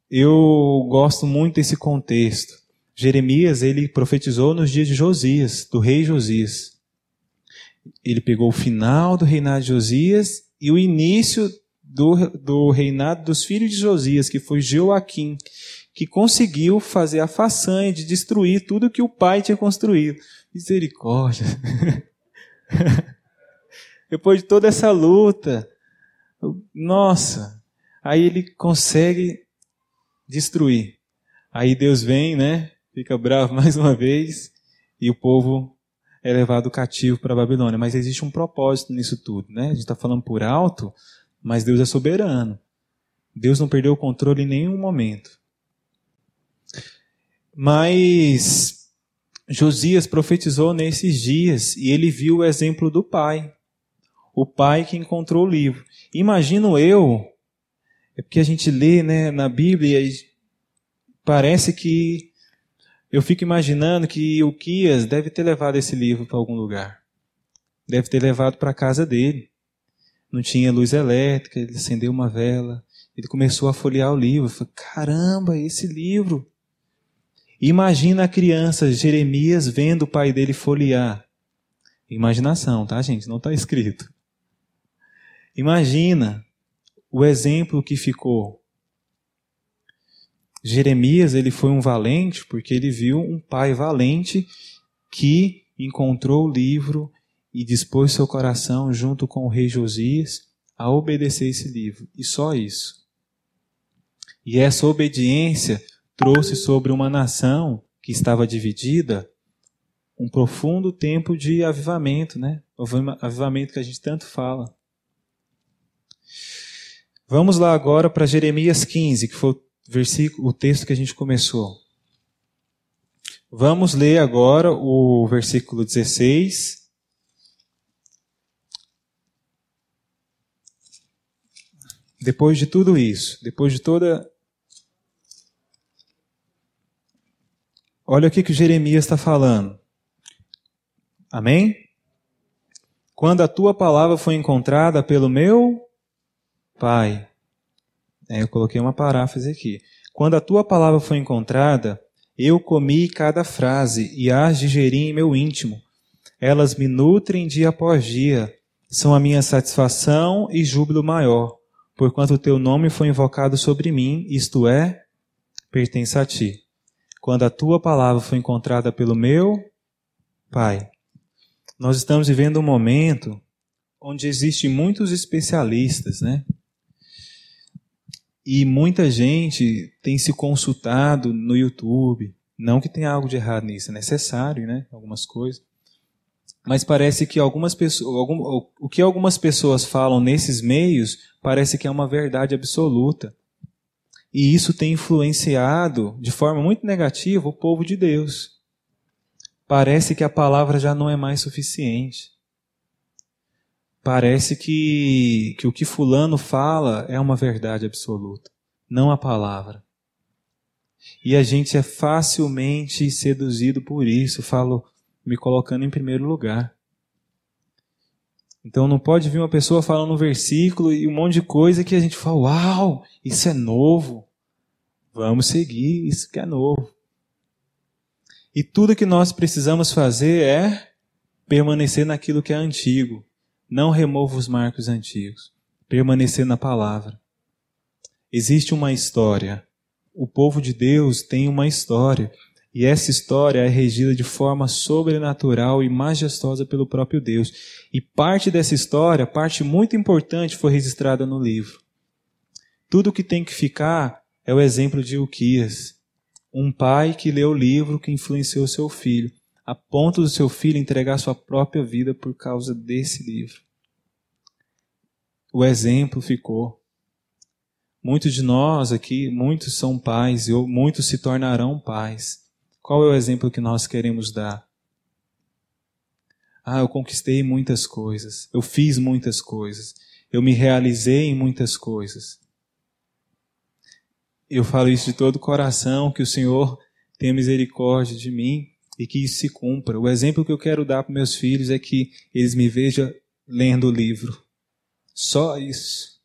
Eu gosto muito desse contexto. Jeremias, ele profetizou nos dias de Josias, do rei Josias. Ele pegou o final do reinado de Josias e o início do, do reinado dos filhos de Josias, que foi Joaquim, que conseguiu fazer a façanha de destruir tudo que o pai tinha construído. Misericórdia. Depois de toda essa luta, nossa, aí ele consegue destruir. Aí Deus vem, né? Fica bravo mais uma vez e o povo é levado cativo para a Babilônia. Mas existe um propósito nisso tudo, né? A gente está falando por alto, mas Deus é soberano. Deus não perdeu o controle em nenhum momento. Mas Josias profetizou nesses dias e ele viu o exemplo do pai. O pai que encontrou o livro. Imagino eu, é porque a gente lê né, na Bíblia e parece que eu fico imaginando que o Quias deve ter levado esse livro para algum lugar. Deve ter levado para a casa dele não tinha luz elétrica, ele acendeu uma vela, ele começou a folhear o livro. Falei, caramba, esse livro. Imagina a criança, Jeremias, vendo o pai dele folhear. Imaginação, tá, gente? Não está escrito. Imagina o exemplo que ficou. Jeremias, ele foi um valente porque ele viu um pai valente que encontrou o livro e dispôs seu coração, junto com o rei Josias, a obedecer esse livro. E só isso. E essa obediência trouxe sobre uma nação que estava dividida um profundo tempo de avivamento, né? O avivamento que a gente tanto fala. Vamos lá agora para Jeremias 15, que foi o versículo, o texto que a gente começou. Vamos ler agora o versículo 16 Depois de tudo isso, depois de toda. Olha o que, que Jeremias está falando. Amém? Quando a tua palavra foi encontrada pelo meu Pai. É, eu coloquei uma paráfrase aqui. Quando a tua palavra foi encontrada, eu comi cada frase e as digeri em meu íntimo. Elas me nutrem dia após dia, são a minha satisfação e júbilo maior porquanto o teu nome foi invocado sobre mim, isto é, pertence a ti. Quando a tua palavra foi encontrada pelo meu Pai. Nós estamos vivendo um momento onde existem muitos especialistas, né? E muita gente tem se consultado no YouTube. Não que tenha algo de errado nisso, é necessário, né? Algumas coisas mas parece que algumas pessoas, algum, o que algumas pessoas falam nesses meios parece que é uma verdade absoluta. E isso tem influenciado de forma muito negativa o povo de Deus. Parece que a palavra já não é mais suficiente. Parece que, que o que Fulano fala é uma verdade absoluta, não a palavra. E a gente é facilmente seduzido por isso. Falo, me colocando em primeiro lugar. Então não pode vir uma pessoa falando um versículo e um monte de coisa que a gente fala, uau, isso é novo. Vamos seguir, isso que é novo. E tudo que nós precisamos fazer é permanecer naquilo que é antigo. Não remova os marcos antigos. Permanecer na palavra. Existe uma história. O povo de Deus tem uma história. E essa história é regida de forma sobrenatural e majestosa pelo próprio Deus. E parte dessa história, parte muito importante, foi registrada no livro. Tudo que tem que ficar é o exemplo de Uquias, um pai que leu o livro que influenciou seu filho, a ponto do seu filho entregar sua própria vida por causa desse livro. O exemplo ficou. Muitos de nós aqui, muitos são pais e muitos se tornarão pais. Qual é o exemplo que nós queremos dar? Ah, eu conquistei muitas coisas, eu fiz muitas coisas, eu me realizei em muitas coisas. Eu falo isso de todo o coração, que o Senhor tenha misericórdia de mim e que isso se cumpra. O exemplo que eu quero dar para meus filhos é que eles me vejam lendo o livro. Só isso.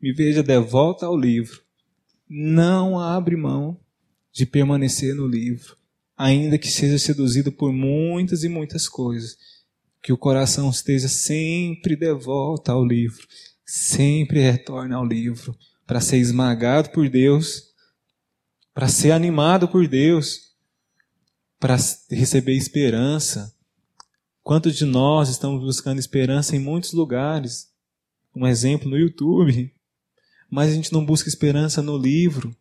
Me veja de volta ao livro. não abre mão de permanecer no livro, ainda que seja seduzido por muitas e muitas coisas. Que o coração esteja sempre de volta ao livro, sempre retorne ao livro, para ser esmagado por Deus, para ser animado por Deus, para receber esperança. Quantos de nós estamos buscando esperança em muitos lugares? Um exemplo no YouTube, mas a gente não busca esperança no livro,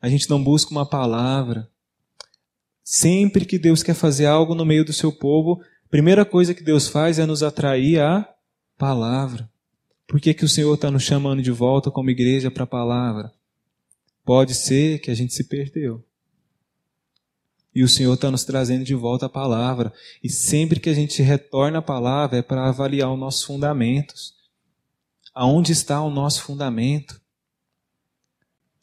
a gente não busca uma palavra. Sempre que Deus quer fazer algo no meio do seu povo, a primeira coisa que Deus faz é nos atrair à palavra. Por que, que o Senhor está nos chamando de volta como igreja para a palavra? Pode ser que a gente se perdeu. E o Senhor está nos trazendo de volta a palavra. E sempre que a gente retorna à palavra é para avaliar os nossos fundamentos. Aonde está o nosso fundamento?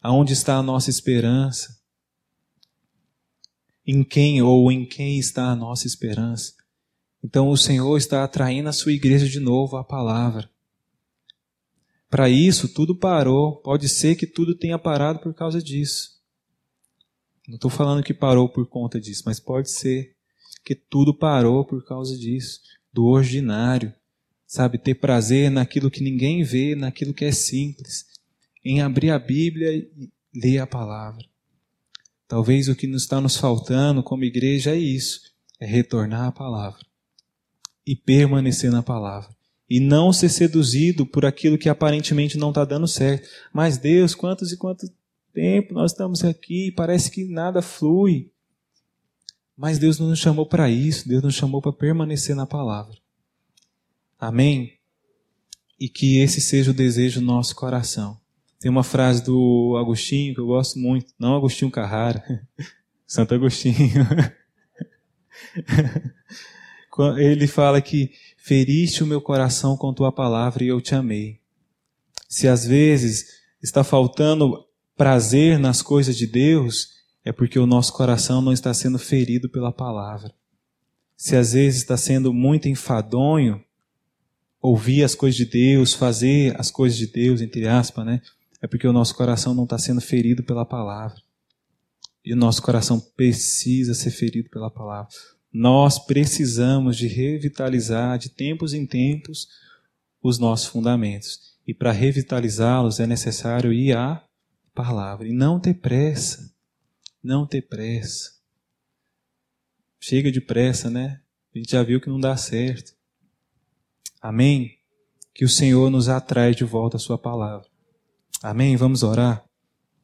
Aonde está a nossa esperança? Em quem ou em quem está a nossa esperança? Então o Senhor está atraindo a sua igreja de novo à palavra. Para isso, tudo parou. Pode ser que tudo tenha parado por causa disso. Não estou falando que parou por conta disso, mas pode ser que tudo parou por causa disso, do ordinário, Sabe, ter prazer naquilo que ninguém vê, naquilo que é simples, em abrir a Bíblia e ler a palavra. Talvez o que nos está nos faltando como igreja é isso, é retornar à palavra e permanecer na palavra. E não ser seduzido por aquilo que aparentemente não está dando certo. Mas Deus, quantos e quanto tempo nós estamos aqui, parece que nada flui. Mas Deus não nos chamou para isso, Deus nos chamou para permanecer na palavra. Amém? E que esse seja o desejo do nosso coração. Tem uma frase do Agostinho que eu gosto muito, não Agostinho Carrara, Santo Agostinho. Ele fala que feriste o meu coração com tua palavra e eu te amei. Se às vezes está faltando prazer nas coisas de Deus, é porque o nosso coração não está sendo ferido pela palavra. Se às vezes está sendo muito enfadonho, ouvir as coisas de Deus, fazer as coisas de Deus, entre aspas, né? É porque o nosso coração não está sendo ferido pela palavra. E o nosso coração precisa ser ferido pela palavra. Nós precisamos de revitalizar de tempos em tempos os nossos fundamentos. E para revitalizá-los é necessário ir à palavra. E não ter pressa. Não ter pressa. Chega de pressa, né? A gente já viu que não dá certo. Amém? Que o Senhor nos atrai de volta a Sua palavra. Amém? Vamos orar?